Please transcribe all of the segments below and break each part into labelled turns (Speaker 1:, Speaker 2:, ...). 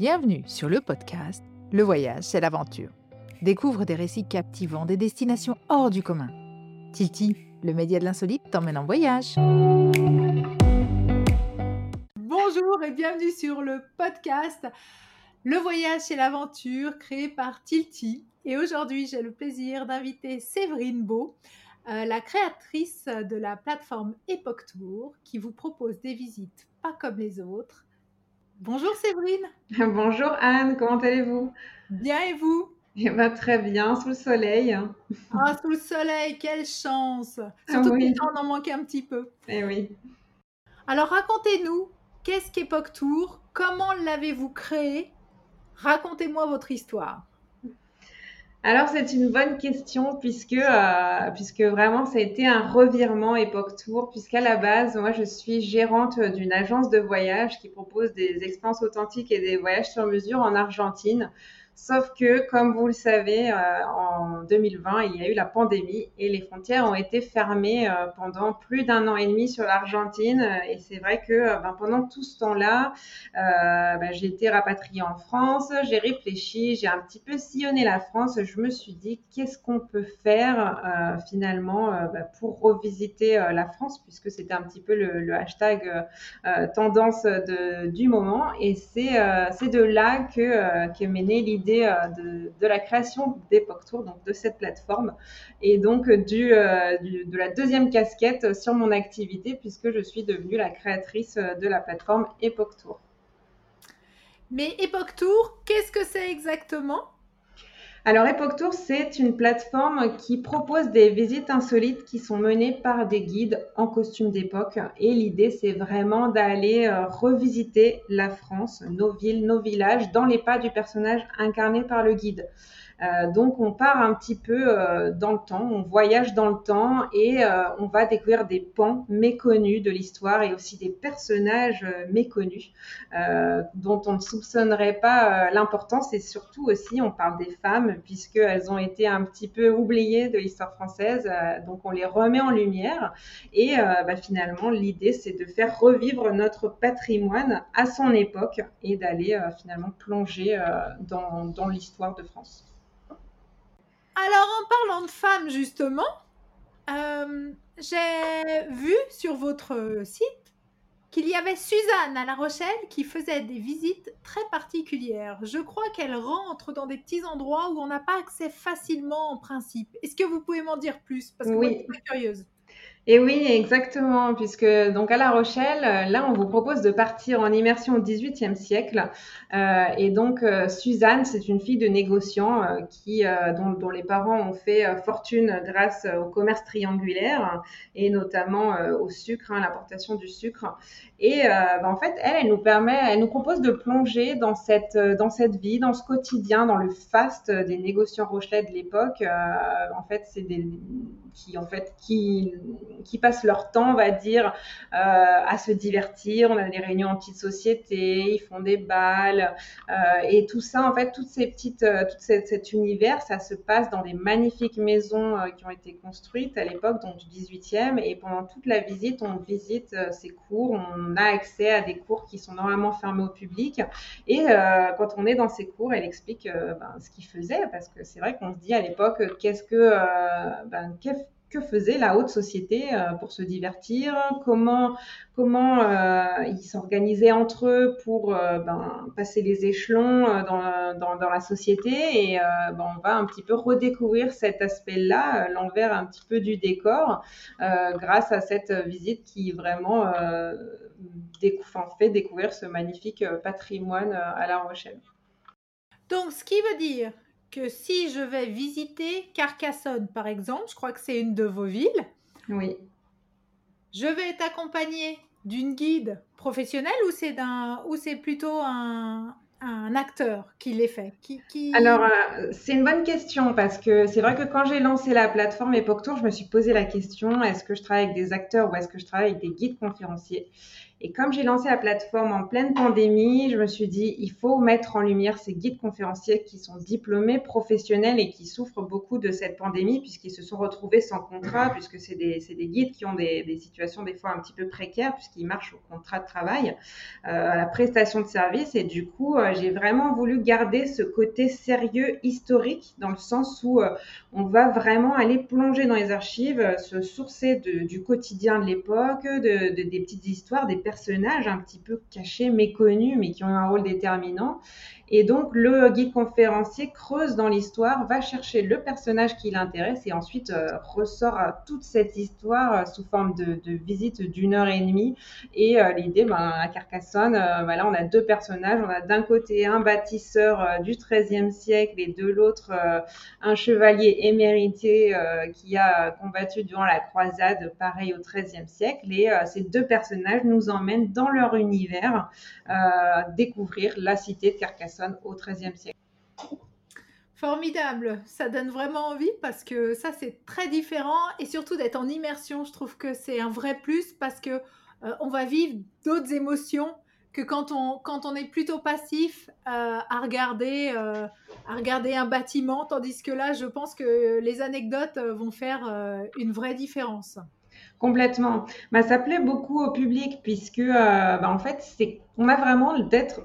Speaker 1: Bienvenue sur le podcast Le voyage, c'est l'aventure. Découvre des récits captivants, des destinations hors du commun. Titi, le média de l'insolite, t'emmène en voyage. Bonjour et bienvenue sur le podcast Le voyage, c'est l'aventure, créé par Tilti. Et aujourd'hui, j'ai le plaisir d'inviter Séverine Beau, euh, la créatrice de la plateforme Epoch Tour, qui vous propose des visites pas comme les autres Bonjour Séverine.
Speaker 2: Bonjour Anne, comment allez-vous?
Speaker 1: Bien et vous?
Speaker 2: Eh ben, Très bien, sous le soleil.
Speaker 1: Ah, sous le soleil, quelle chance Surtout oui. on en manque un petit peu.
Speaker 2: Eh oui.
Speaker 1: Alors racontez-nous, qu'est-ce qu'Epoch Tour? Comment l'avez-vous créé? Racontez-moi votre histoire.
Speaker 2: Alors c'est une bonne question puisque euh, puisque vraiment ça a été un revirement époque tour puisqu'à la base moi je suis gérante d'une agence de voyage qui propose des expériences authentiques et des voyages sur mesure en Argentine. Sauf que, comme vous le savez, euh, en 2020, il y a eu la pandémie et les frontières ont été fermées euh, pendant plus d'un an et demi sur l'Argentine. Et c'est vrai que euh, ben, pendant tout ce temps-là, ben, j'ai été rapatriée en France, j'ai réfléchi, j'ai un petit peu sillonné la France. Je me suis dit, qu'est-ce qu'on peut faire finalement ben, pour revisiter la France, puisque c'était un petit peu le, hashtag tendance du moment. Et c'est de là que, que m'est née l'idée euh, de, la création d'Epoch Tour, donc de cette plateforme, et donc euh, du, de la deuxième casquette sur mon activité, puisque je suis devenue la créatrice de la plateforme Epoch Tour.
Speaker 1: Mais Epoch Tour, qu'est-ce que c'est exactement?
Speaker 2: Alors Epoch Tour, c'est une plateforme qui propose des visites insolites qui sont menées par des guides en costume d'époque. Et l'idée, c'est vraiment d'aller euh, revisiter la France, nos villes, nos villages, dans les pas du personnage incarné par le guide. Euh, donc on part un petit peu euh, dans le temps, on voyage dans le temps et euh, on va découvrir des pans méconnus de l'histoire et aussi des personnages méconnus dont on ne soupçonnerait pas l'importance. Et surtout aussi on parle des femmes puisqu'elles ont été un petit peu oubliées de l'histoire française, donc on les remet en lumière. Et bah, finalement l'idée c'est de faire revivre notre patrimoine à son époque et d'aller finalement plonger dans, dans l'histoire de France.
Speaker 1: Alors, en parlant de femmes, justement, euh, j'ai vu sur votre site qu'il y avait Suzanne à La Rochelle qui faisait des visites très particulières. Je crois qu'elle rentre dans des petits endroits où on n'a pas accès facilement en principe. Est-ce que vous pouvez m'en dire plus? Parce que oui. moi, je suis curieuse.
Speaker 2: Et oui, exactement, puisque donc à La Rochelle, euh, là, on vous propose de partir en immersion au XVIIIe siècle. Euh, et donc, euh, Suzanne, c'est une fille de négociant qui, dont, les parents ont fait fortune grâce au commerce triangulaire et notamment au sucre, hein, l'importation du sucre. Et bah, en fait, elle, elle nous permet, elle nous propose de plonger dans cette, dans cette vie, dans ce quotidien, dans le faste des négociants rochelais de l'époque. en fait, c'est des qui en fait qui qui passent leur temps, on va dire, euh, à se divertir. On a des réunions en petite société, ils font des balles euh, et tout ça, en fait, toutes ces petites, euh, tout cet, univers, ça se passe dans des magnifiques maisons qui ont été construites à l'époque, donc du 18e. Et pendant toute la visite, on visite ces cours, on a accès à des cours qui sont normalement fermés au public. Et quand on est dans ces cours, elle explique ben, ce qu'ils faisaient, parce que c'est vrai qu'on se dit à l'époque, qu'est-ce que, ben, que faisait la haute société euh, pour se divertir, comment, comment euh, ils s'organisaient entre eux pour euh, ben, passer les échelons dans, dans, la société. Et ben, on va un petit peu redécouvrir cet aspect-là, l'envers un petit peu du décor, grâce à cette visite qui vraiment fait découvrir ce magnifique patrimoine à La Rochelle.
Speaker 1: Donc, ce qui veut dire que si je vais visiter Carcassonne, par exemple, je crois que c'est une de vos villes.
Speaker 2: Oui.
Speaker 1: Je vais être accompagnée d'une guide professionnelle ou c'est d'un ou c'est plutôt un, un acteur qui les fait qui, qui...
Speaker 2: Alors, euh, c'est une bonne question parce que c'est vrai que quand j'ai lancé la plateforme Epoch Tour, je me suis posé la question est-ce que je travaille avec des acteurs ou est-ce que je travaille avec des guides conférenciers? Et comme j'ai lancé la plateforme en pleine pandémie, je me suis dit, il faut mettre en lumière ces guides conférenciers qui sont diplômés, professionnels et qui souffrent beaucoup de cette pandémie puisqu'ils se sont retrouvés sans contrat, puisque c'est des, des, guides qui ont des, situations des fois un petit peu précaires puisqu'ils marchent au contrat de travail, euh, à la prestation de service. Et du coup, euh, j'ai vraiment voulu garder ce côté sérieux, historique, dans le sens où euh, on va vraiment aller plonger dans les archives, se sourcer du quotidien de l'époque, de, de, des petites histoires, des personnages un petit peu cachés, méconnus, mais qui ont un rôle déterminant. Et donc, le guide conférencier creuse dans l'histoire, va chercher le personnage qui l'intéresse et ensuite euh, ressort à toute cette histoire euh, sous forme de, visite d'une heure et demie. Et euh, l'idée, ben, à Carcassonne, voilà, on a deux personnages. On a d'un côté un bâtisseur du XIIIe siècle et de l'autre un chevalier émérité qui a combattu durant la croisade, pareil au XIIIe siècle. Et ces deux personnages nous emmènent dans leur univers découvrir la cité de Carcassonne au XIIIe siècle.
Speaker 1: Formidable, ça donne vraiment envie parce que ça c'est très différent et surtout d'être en immersion, je trouve que c'est un vrai plus parce que euh, on va vivre d'autres émotions que quand on, quand on est plutôt passif euh, à, regarder, euh, à regarder un bâtiment, tandis que là je pense que les anecdotes vont faire euh, une vraie différence.
Speaker 2: Complètement. Bah, ça plaît beaucoup au public puisque, bah, en fait, c'est on a vraiment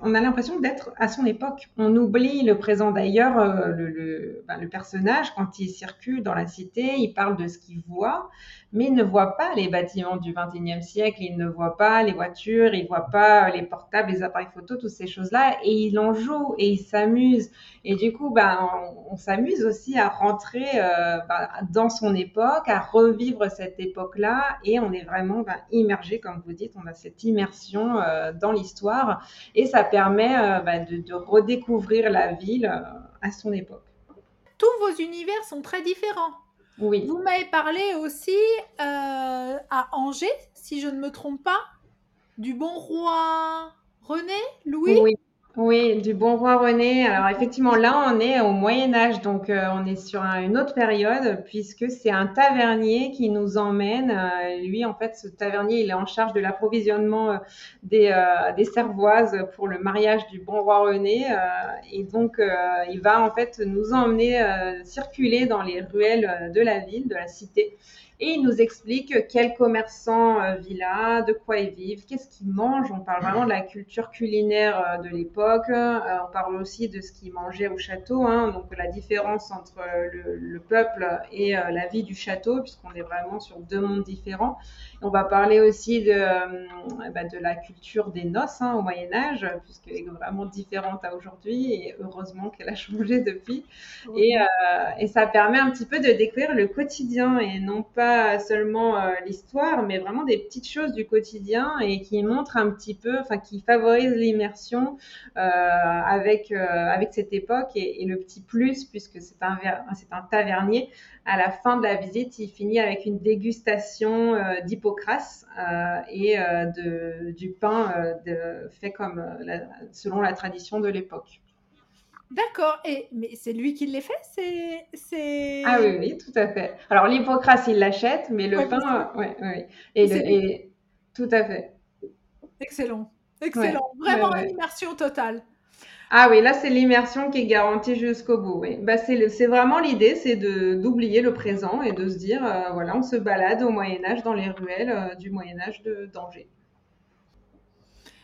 Speaker 2: on a l'impression d'être à son époque. On oublie le présent d'ailleurs, euh, le, le, personnage quand il circule dans la cité, il parle de ce qu'il voit, mais il ne voit pas les bâtiments du 21e siècle, il ne voit pas les voitures, il voit pas les portables, les appareils photo, toutes ces choses-là, et il en joue et il s'amuse. Et du coup, bah, on, s'amuse aussi à rentrer euh, bah, dans son époque, à revivre cette époque-là, et on est vraiment bah, immergé, comme vous dites, on a cette immersion euh, dans l'histoire et ça permet euh, bah, de, de, redécouvrir la ville euh, à son époque.
Speaker 1: Tous vos univers sont très différents.
Speaker 2: Oui.
Speaker 1: Vous m'avez parlé aussi euh, à Angers, si je ne me trompe pas, du bon roi René, Louis?
Speaker 2: Oui. Oui, du bon roi René. Alors effectivement, là, on est au Moyen Âge, donc euh, on est sur un, une autre période, puisque c'est un tavernier qui nous emmène. Euh, lui, en fait, ce tavernier, il est en charge de l'approvisionnement euh, des, des cervoises pour le mariage du bon roi René, et donc il va en fait nous emmener circuler dans les ruelles de la ville, de la cité et il nous explique quels commerçants euh, vit là, de quoi ils vivent, qu'est-ce qu'ils mangent. On parle vraiment de la culture culinaire euh, de l'époque. Euh, on parle aussi de ce qu'ils mangeaient au château, hein, donc la différence entre le, le peuple et la vie du château, puisqu'on est vraiment sur deux mondes différents. On va parler aussi de, bah, de la culture des noces hein, au Moyen Âge, puisqu'elle est vraiment différente à aujourd'hui, et heureusement qu'elle a changé depuis. Et, et ça permet un petit peu de découvrir le quotidien et non pas seulement euh, l'histoire, mais vraiment des petites choses du quotidien et qui montrent un petit peu, enfin qui favorisent l'immersion euh, avec euh, avec cette époque et, le petit plus puisque c'est un c'est un tavernier. À la fin de la visite, il finit avec une dégustation euh, et de, du pain de, fait comme la, selon la tradition de l'époque.
Speaker 1: D'accord, et mais c'est lui qui les fait, c'est c'est.
Speaker 2: Ah oui, oui, tout à fait. Alors l'hypocrase, il l'achète, mais le ouais, pain, oui, oui. Et, le, et, tout à fait.
Speaker 1: Excellent, excellent, ouais, vraiment ouais, immersion totale.
Speaker 2: Ah oui, là c'est l'immersion qui est garantie jusqu'au bout. Oui. Bah, c'est vraiment l'idée, c'est d'oublier le présent et de se dire, euh, voilà, on se balade au Moyen Âge dans les ruelles euh, du Moyen Âge d'Angers.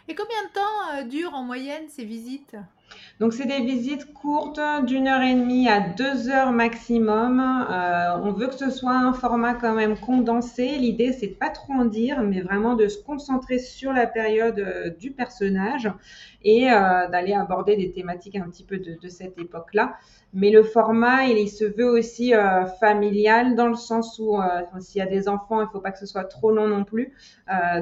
Speaker 1: Et combien de temps euh, durent en moyenne ces visites?
Speaker 2: Donc, c'est des visites courtes d'une heure et demie à deux heures maximum. Euh, on veut que ce soit un format quand même condensé. L'idée, c'est de pas trop en dire, mais vraiment de se concentrer sur la période euh, du personnage et euh, d'aller aborder des thématiques un petit peu de, cette époque-là. Mais le format, il, se veut aussi familial dans le sens où s'il y a des enfants, il faut pas que ce soit trop long non plus.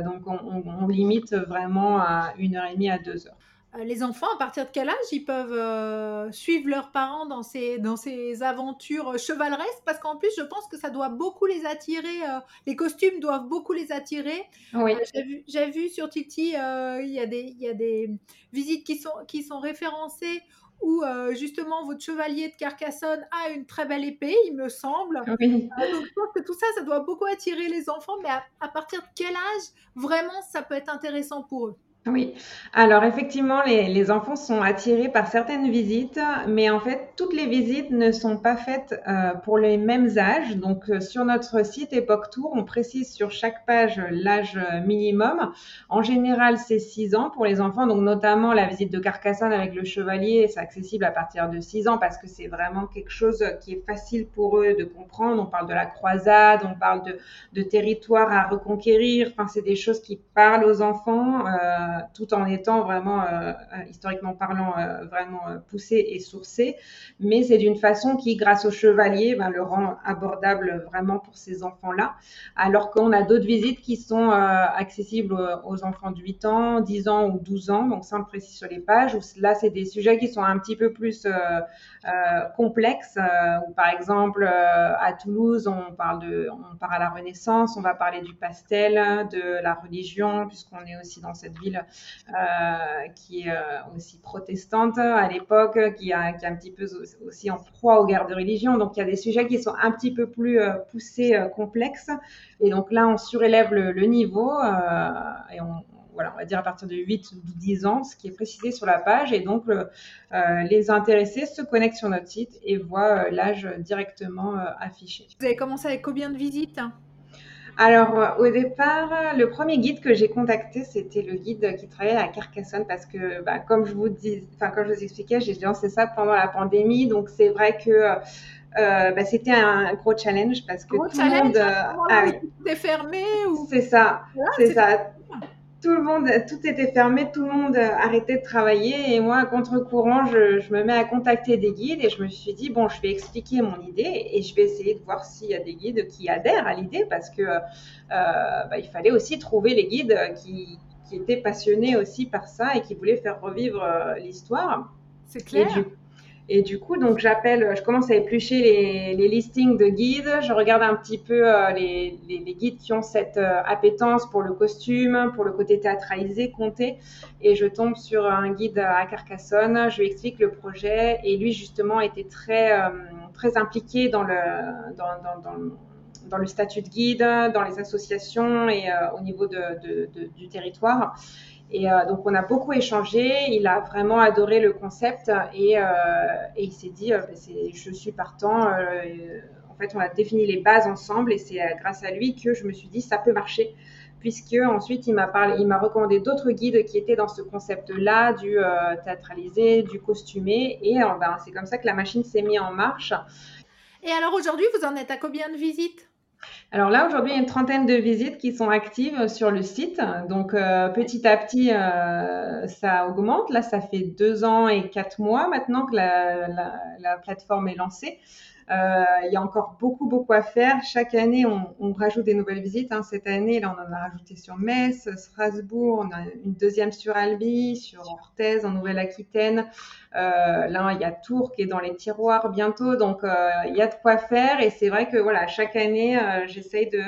Speaker 2: donc, on, on, on limite vraiment à une heure et demie à deux heures.
Speaker 1: Euh, les enfants, à partir de quel âge ils peuvent euh, suivre leurs parents dans ces, dans ces aventures chevaleresques? Parce qu'en plus, je pense que ça doit beaucoup les attirer. euh, les costumes doivent beaucoup les attirer.
Speaker 2: Oui,
Speaker 1: Euh, j'ai vu, sur Titi, il y a des, y a des visites qui sont, qui sont référencées où euh, justement votre chevalier de Carcassonne a une très belle épée, il me semble.
Speaker 2: oui.
Speaker 1: Euh, donc je pense que tout ça, ça doit beaucoup attirer les enfants, mais à, à partir de quel âge vraiment ça peut être intéressant pour eux?
Speaker 2: Oui, alors effectivement, les, enfants sont attirés par certaines visites, mais en fait, toutes les visites ne sont pas faites euh, pour les mêmes âges. Donc, euh, sur notre site Époque Tour, on précise sur chaque page l'âge euh, minimum. En général, c'est 6 ans pour les enfants, donc notamment la visite de Carcassonne avec le chevalier, c'est accessible à partir de 6 ans parce que c'est vraiment quelque chose qui est facile pour eux de comprendre. On parle de la croisade, on parle de, de territoire à reconquérir, enfin, c'est des choses qui parlent aux enfants. Tout en étant vraiment, euh, historiquement parlant, euh, vraiment euh, poussé et sourcé. Mais c'est d'une façon qui, grâce au chevalier, ben, le rend abordable vraiment pour ces enfants-là. Alors qu'on a d'autres visites qui sont accessibles aux, enfants de 8 ans, 10 ans ou 12 ans. Donc ça, précise sur les pages. Où là, c'est des sujets qui sont un petit peu plus complexes. Où, par exemple, à Toulouse, on parle de, on part à la Renaissance, on va parler du pastel, de la religion, puisqu'on est aussi dans cette ville euh, qui est euh, aussi protestante à l'époque, qui, est un petit peu aussi en proie aux guerres de religion. Donc il y a des sujets qui sont un petit peu plus euh, poussés, complexes. Et donc là, on surélève le, niveau et on, voilà, on va dire à partir de 8 ou 10 ans, ce qui est précisé sur la page. Et donc, les intéressés se connectent sur notre site et voient l'âge directement affiché.
Speaker 1: Vous avez commencé avec combien de visites?
Speaker 2: Alors, au départ, le premier guide que j'ai contacté, c'était le guide qui travaillait à Carcassonne parce que, bah, comme je vous dis, enfin, comme je vous expliquais, j'ai lancé ça pendant la pandémie. Donc, c'est vrai que euh, bah, c'était un gros challenge parce que
Speaker 1: gros
Speaker 2: tout le monde.
Speaker 1: ah, oui. Fermé ou...
Speaker 2: C'est ça, voilà, c'est ça. Tout le monde, tout était fermé, tout le monde arrêtait de travailler et moi, à contre-courant, je, je, me mets à contacter des guides et je me suis dit bon, je vais expliquer mon idée et je vais essayer de voir s'il y a des guides qui adhèrent à l'idée parce que euh, bah, il fallait aussi trouver les guides qui, qui, étaient passionnés aussi par ça et qui voulaient faire revivre euh, l'histoire.
Speaker 1: C'est clair.
Speaker 2: Et du, et du coup, donc j'appelle, je commence à éplucher les, listings de guides. Je regarde un petit peu euh, les, guides qui ont cette euh, appétence pour le costume, pour le côté théâtralisé, compté. Et je tombe sur un guide à Carcassonne. Je lui explique le projet. Et lui, justement, était très, euh, très impliqué dans le, dans, statut de guide, dans les associations et au niveau du territoire. Et euh, donc, on a beaucoup échangé. Il a vraiment adoré le concept et, euh, il s'est dit, euh, je suis partant. en fait, on a défini les bases ensemble et c'est grâce à lui que je me suis dit, ça peut marcher. Puisque ensuite, il m'a parlé, il m'a recommandé d'autres guides qui étaient dans ce concept-là, du théâtralisé, du costumé. Et ben, c'est comme ça que la machine s'est mise en marche.
Speaker 1: Et alors aujourd'hui, vous en êtes à combien de visites?
Speaker 2: Alors là, aujourd'hui, une trentaine de visites qui sont actives sur le site. Donc, euh, petit à petit, euh, ça augmente. Là, ça fait deux ans et quatre mois maintenant que la plateforme est lancée. Euh, il y a encore beaucoup, beaucoup à faire. Chaque année, on, rajoute des nouvelles visites. Hein. Cette année, là, on en a rajouté sur Metz, Strasbourg, on a une deuxième sur Albi, sur Orthez, en Nouvelle-Aquitaine. Euh, là, il y a Tours qui est dans les tiroirs bientôt. Donc, euh, il y a de quoi faire. Et c'est vrai que, voilà, chaque année, j'essaye de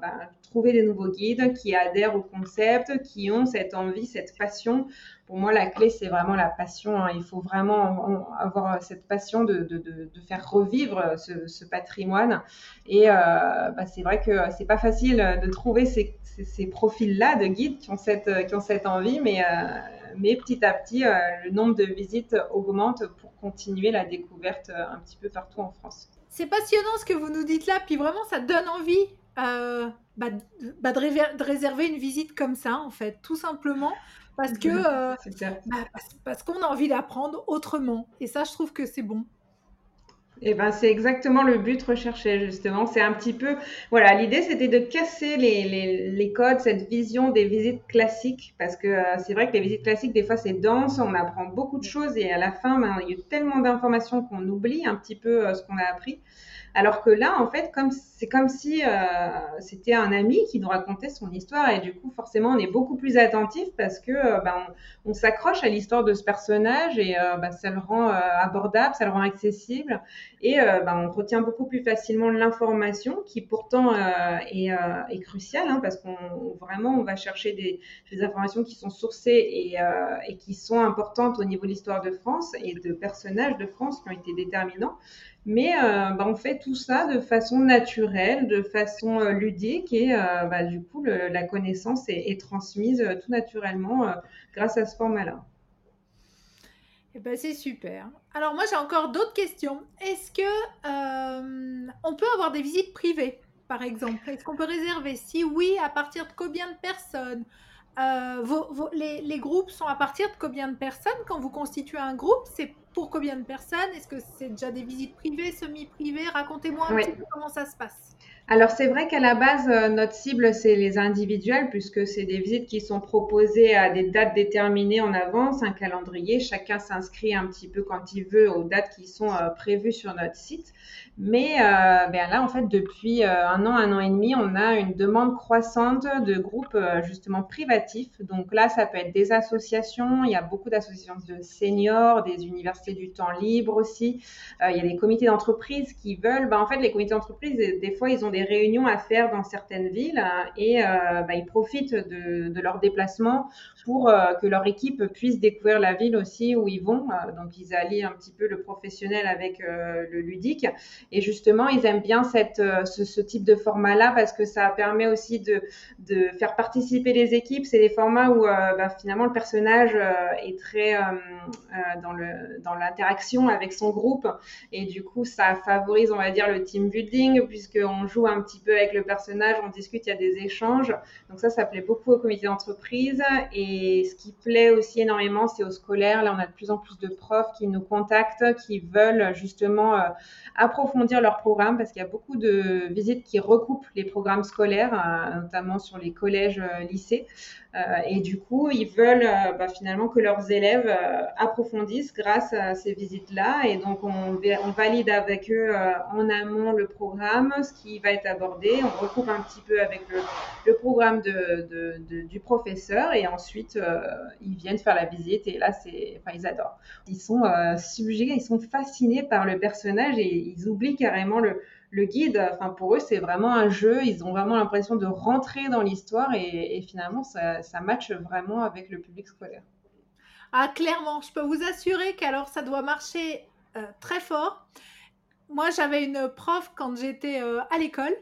Speaker 2: ben, trouver des nouveaux guides qui adhèrent au concept, qui ont cette envie, cette passion pour moi, la clé, c'est vraiment la passion. Hein. Il faut vraiment avoir cette passion de, faire revivre ce, patrimoine. Et euh, bah, c'est vrai que c'est pas facile de trouver ces, profils-là de guides qui ont cette, envie, mais, euh, mais petit à petit, euh, le nombre de visites augmente pour continuer la découverte un petit peu partout en France.
Speaker 1: C'est passionnant ce que vous nous dites là, puis vraiment, ça donne envie. Euh, bah, bah de, de, réserver une visite comme ça, en fait, tout simplement parce que euh, bah, parce, qu'on a envie d'apprendre autrement. Et ça, je trouve que c'est bon.
Speaker 2: Et eh ben, c'est exactement le but recherché, justement. C'est un petit peu, voilà, l'idée c'était de casser les, les, les, codes, cette vision des visites classiques, parce que euh, c'est vrai que les visites classiques, des fois, c'est dense, on apprend beaucoup de choses et à la fin, ben, il y a tellement d'informations qu'on oublie un petit peu euh, ce qu'on a appris. Alors que là, en fait, comme c'est comme si euh, c'était un ami qui nous racontait son histoire et du coup, forcément, on est beaucoup plus attentif parce que euh, ben, on, s'accroche à l'histoire de ce personnage et euh, ben, ça le rend abordable, ça le rend accessible et ben, on retient beaucoup plus facilement l'information qui pourtant est, est, cruciale hein, parce qu'on vraiment on va chercher des, des informations qui sont sourcées et, et qui sont importantes au niveau de l'histoire de France et de personnages de France qui ont été déterminants. Mais euh, bah, on fait tout ça de façon naturelle, de façon euh, ludique et euh, bah, du coup la connaissance est, transmise tout naturellement grâce à ce format-là.
Speaker 1: Eh ben, c'est super. Alors moi j'ai encore d'autres questions. Est-ce que on peut avoir des visites privées, par exemple? Est-ce qu'on peut réserver? Si oui, à partir de combien de personnes? Les, les, groupes sont à partir de combien de personnes? Quand vous constituez un groupe, c'est pour combien de personnes? Est-ce que c'est déjà des visites privées, semi-privées? Racontez-moi un petit peu comment ça se passe.
Speaker 2: Alors c'est vrai qu'à la base, euh, notre cible, c'est les individuels, puisque c'est des visites qui sont proposées à des dates déterminées en avance, un calendrier. Chacun s'inscrit un petit peu quand il veut aux dates qui sont euh, prévues sur notre site. Mais euh, ben là, en fait, depuis un an, un an et demi, on a une demande croissante de groupes justement privatifs. Donc là, ça peut être des associations. Il y a beaucoup d'associations de seniors, des universités du temps libre aussi. il y a des comités d'entreprise qui veulent. Ben, en fait, les comités d'entreprise, des fois, ils ont des réunions à faire dans certaines villes hein, et euh, bah, ils profitent de, de leur déplacement pour euh, que leur équipe puisse découvrir la ville aussi où ils vont. Euh, donc ils allient un petit peu le professionnel avec le ludique et justement ils aiment bien cette, ce, type de format-là parce que ça permet aussi de, de faire participer les équipes. C'est des formats où bah, finalement le personnage est très dans le dans l'interaction avec son groupe et du coup ça favorise on va dire le team building puisqu'on joue un petit peu avec le personnage, on discute, il y a des échanges. Donc ça, ça plaît beaucoup au comité d'entreprise. Ce qui plaît aussi énormément, c'est aux scolaires. Là, on a de plus en plus de profs qui nous contactent, qui veulent justement euh, approfondir leur programme parce qu'il y a beaucoup de visites qui recoupent les programmes scolaires, euh, notamment sur les collèges, euh, lycées. Euh, et du coup, ils veulent euh, bah, finalement que leurs élèves euh, approfondissent grâce à ces visites-là. Et donc, on, valide avec eux en amont le programme, ce qui va être abordé. On recoupe un petit peu avec le, le programme de, de, du professeur. Et ensuite, ils viennent faire la visite. Et là, c'est, enfin, ils adorent. Ils sont subjugués, ils sont fascinés par le personnage et ils oublient carrément le le guide, enfin pour eux, c'est vraiment un jeu. Ils ont vraiment l'impression de rentrer dans l'histoire et, finalement, ça, matche vraiment avec le public scolaire.
Speaker 1: Ah, clairement, je peux vous assurer qu'alors ça doit marcher euh, très fort. Moi, j'avais une prof quand j'étais euh, à l'école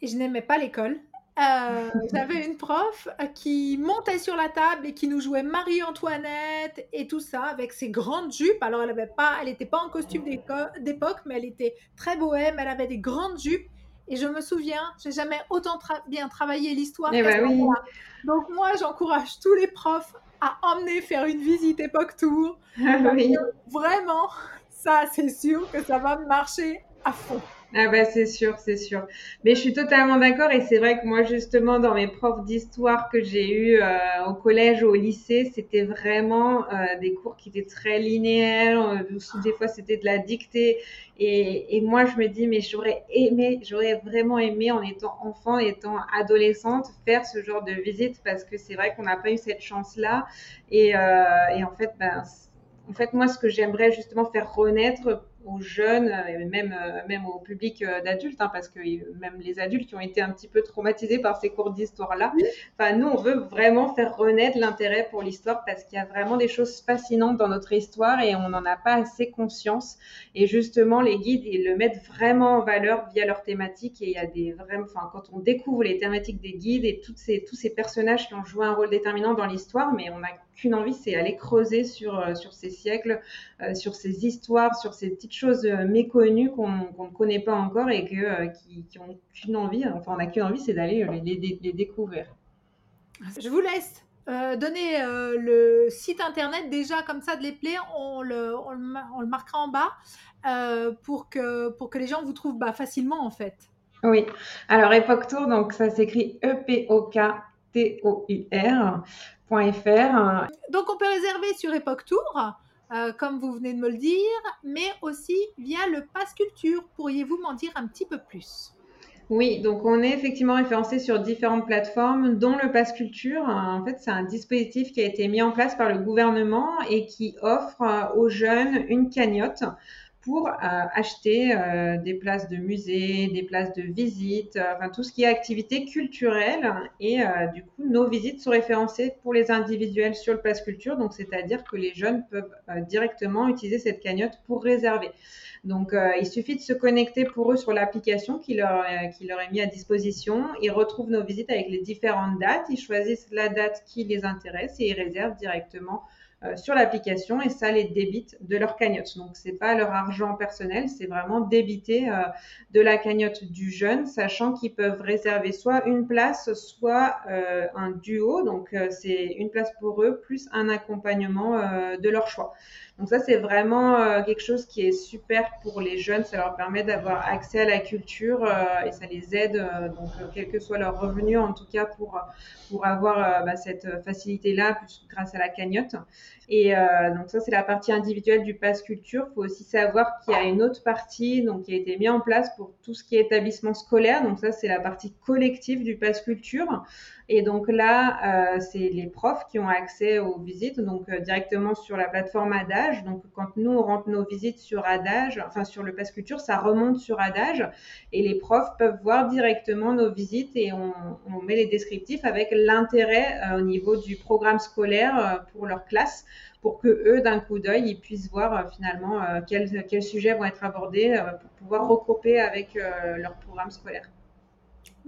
Speaker 1: et je n'aimais pas l'école. Euh, j'avais une prof euh, qui montait sur la table et qui nous jouait Marie-Antoinette et tout ça avec ses grandes jupes. Alors, elle avait pas, elle n'était pas en costume d'époque, mais elle était très bohème. Elle avait des grandes jupes. Et je me souviens, j'ai jamais autant bien travaillé l'histoire. Eh ben Donc moi, j'encourage tous les profs à emmener faire une visite époque tour. Vraiment, ça, c'est sûr que ça va marcher à fond.
Speaker 2: Ah bah c'est sûr, c'est sûr. Mais je suis totalement d'accord et c'est vrai que moi justement dans mes profs d'histoire que j'ai eu euh, au collège ou au lycée, c'était vraiment euh, des cours qui étaient très linéaires. Euh, des fois c'était de la dictée et, et, moi je me dis mais j'aurais aimé, j'aurais vraiment aimé en étant enfant, étant adolescente, faire ce genre de visite parce que c'est vrai qu'on n'a pas eu cette chance là et, et en fait ben en fait moi ce que j'aimerais justement faire renaître aux jeunes, et même, euh, même au public euh, d'adultes, hein, parce que même les adultes qui ont été un petit peu traumatisés par ces cours d'histoire-là, enfin, nous, on veut vraiment faire renaître l'intérêt pour l'histoire parce qu'il y a vraiment des choses fascinantes dans notre histoire et on n'en a pas assez conscience. Et justement, les guides, ils le mettent vraiment en valeur via leurs thématiques et il y a des vraiment, enfin, quand on découvre les thématiques des guides et toutes ces, tous ces personnages qui ont joué un rôle déterminant dans l'histoire, mais on a qu'une envie, c'est aller creuser sur, euh, sur ces siècles, euh, sur ces histoires, sur ces petites choses euh, méconnues qu'on ne connaît pas encore et que, qui, qui ont qu'une envie, enfin on n'a qu'une envie, c'est d'aller les, les, découvrir.
Speaker 1: Je vous laisse donner le site internet déjà comme ça de les plaies, on le, on le, on le marquera en bas pour, que, pour que les gens vous trouvent bah, facilement en fait.
Speaker 2: Oui, alors Epoch Tour, donc ça s'écrit
Speaker 1: Donc on peut réserver sur Epoch Tour. comme vous venez de me le dire, mais aussi via le Pass Culture. Pourriez-vous m'en dire un petit peu plus?
Speaker 2: Oui, donc on est effectivement référencé sur différentes plateformes, dont le Pass Culture. En fait, c'est un dispositif qui a été mis en place par le gouvernement et qui offre aux jeunes une cagnotte pour euh, acheter euh, des places de musée, des places de visite, euh, enfin tout ce qui est activité culturelle. Et du coup, nos visites sont référencées pour les individuels sur le Place Culture, donc c'est-à-dire que les jeunes peuvent directement utiliser cette cagnotte pour réserver. Donc, il suffit de se connecter pour eux sur l'application qui leur, qui leur est mise à disposition. Ils retrouvent nos visites avec les différentes dates. Ils choisissent la date qui les intéresse et ils réservent directement sur l'application et ça les débite de leur cagnotte. Donc c'est pas leur argent personnel, c'est vraiment débité euh, de la cagnotte du jeune, sachant qu'ils peuvent réserver soit une place, soit euh, un duo. Donc c'est une place pour eux plus un accompagnement de leur choix. Donc ça, c'est vraiment euh, quelque chose qui est super pour les jeunes. Ça leur permet d'avoir accès à la culture euh, et ça les aide, euh, donc quel que soit leur revenu, en tout cas pour, pour avoir bah, cette facilité-là grâce à la cagnotte. Et donc ça, c'est la partie individuelle du Pass Culture. Il faut aussi savoir qu'il y a une autre partie donc, qui a été mise en place pour tout ce qui est établissement scolaire. Donc ça, c'est la partie collective du Pass Culture. Et donc là, euh, c'est les profs qui ont accès aux visites, donc euh, directement sur la plateforme Adage. Donc quand nous, on rentre nos visites sur Adage, enfin sur le Pass Culture, ça remonte sur Adage et les profs peuvent voir directement nos visites et on, met les descriptifs avec l'intérêt euh, au niveau du programme scolaire pour leur classe pour que eux, d'un coup d'œil, ils puissent voir finalement quels, sujets vont être abordés pour pouvoir regrouper avec leur programme scolaire.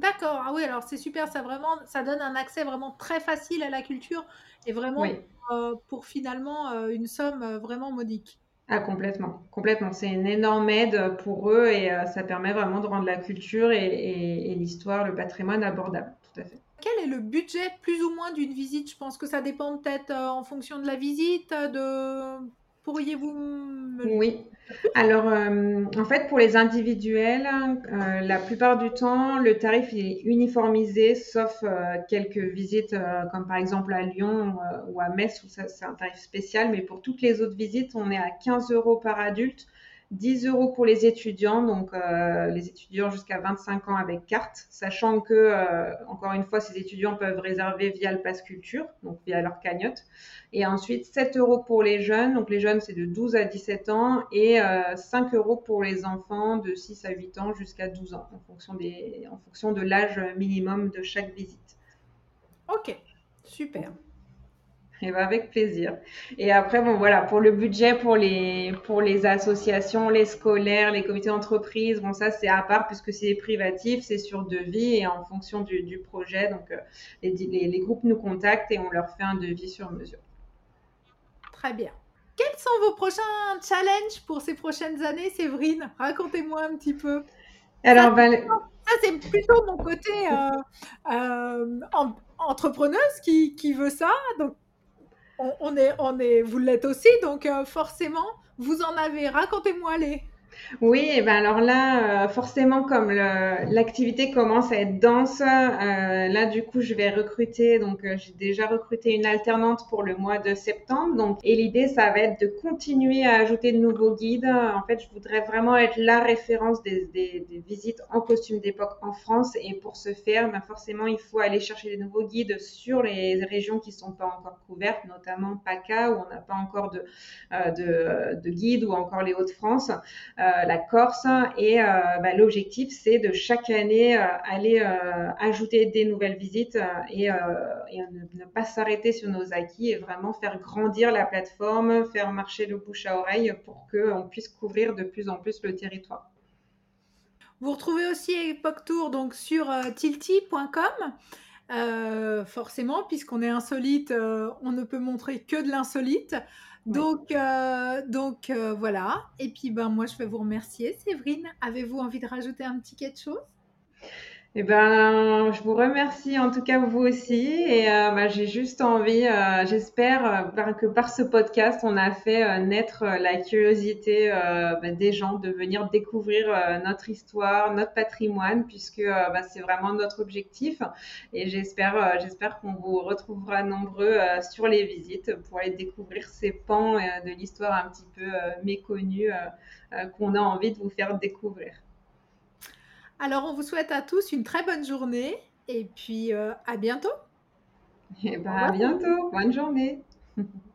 Speaker 1: D'accord. Ah oui, alors c'est super. Ça vraiment, ça donne un accès vraiment très facile à la culture et vraiment euh, pour finalement euh, une somme euh, vraiment modique.
Speaker 2: Ah, complètement, complètement. C'est une énorme aide pour eux et ça permet vraiment de rendre la culture et, l'histoire, le patrimoine abordable. Tout à fait.
Speaker 1: Quel est le budget plus ou moins d'une visite? Je pense que ça dépend peut-être en fonction de la visite, de Pourriez-vous.
Speaker 2: Oui. Alors, euh, en fait, pour les individuels, euh, la plupart du temps, le tarif est uniformisé, sauf euh, quelques visites, comme par exemple à Lyon ou à Metz, où c'est un tarif spécial. Mais pour toutes les autres visites, on est à 15 euros par adulte 10 euros pour les étudiants, donc euh, les étudiants jusqu'à 25 ans avec carte, sachant que, euh, encore une fois, ces étudiants peuvent réserver via le Pass Culture, donc via leur cagnotte. Et ensuite, 7 euros pour les jeunes, donc les jeunes c'est de 12 à 17 ans, et 5 euh, euros pour les enfants de 6 à 8 ans jusqu'à 12 ans, en fonction, des, en fonction de l'âge minimum de chaque visite.
Speaker 1: Ok, super.
Speaker 2: Et ben avec plaisir. Et après, bon, voilà, pour le budget, pour les, pour les associations, les scolaires, les comités d'entreprise, bon, ça, c'est à part puisque c'est privatif, c'est sur devis et en fonction du, du projet. Donc, euh, les, les, groupes nous contactent et on leur fait un devis sur mesure.
Speaker 1: Très bien. Quels sont vos prochains challenges pour ces prochaines années, Séverine? Racontez-moi un petit peu. Alors, ben, ça, c'est plutôt mon côté euh, euh, entrepreneuse qui, qui, veut ça. Donc, on, est, on est, vous l'êtes aussi, donc euh, forcément, vous en avez. Racontez-moi les.
Speaker 2: Oui, et ben alors là, euh, forcément, comme l'activité commence à être dense, euh, là, du coup, je vais recruter. Donc, euh, j'ai déjà recruté une alternante pour le mois de septembre. Donc, et l'idée, ça va être de continuer à ajouter de nouveaux guides. En fait, je voudrais vraiment être la référence des, visites en costume d'époque en France. Et pour ce faire, ben, forcément, il faut aller chercher des nouveaux guides sur les régions qui sont pas encore couvertes, notamment PACA, où on n'a pas encore de, de, de guide, ou encore les Hauts-de-France. Euh, la Corse. Et euh, bah, l'objectif, c'est de chaque année euh, aller ajouter des nouvelles visites et, ne, pas s'arrêter sur nos acquis et vraiment faire grandir la plateforme, faire marcher le bouche à oreille pour qu'on puisse couvrir de plus en plus le territoire.
Speaker 1: Vous retrouvez aussi Epoch Tour donc sur tilty.com. forcément, puisqu'on est insolite, on ne peut montrer que de l'insolite. Donc, euh, donc euh, voilà. Et puis, ben, moi, je vais vous remercier. Séverine, avez-vous envie de rajouter un petit quelque chose?
Speaker 2: Eh ben, je vous remercie en tout cas vous aussi et euh, bah, j'ai juste envie, euh, j'espère euh, que par ce podcast on a fait naître la curiosité bah, des gens de venir découvrir notre histoire, notre patrimoine puisque bah, c'est vraiment notre objectif et j'espère j'espère qu'on vous retrouvera nombreux sur les visites pour aller découvrir ces pans de l'histoire un petit peu méconnus qu'on a envie de vous faire découvrir.
Speaker 1: Alors, on vous souhaite à tous une très bonne journée et puis euh, à bientôt.
Speaker 2: Et eh ben, à bientôt. Bonne journée.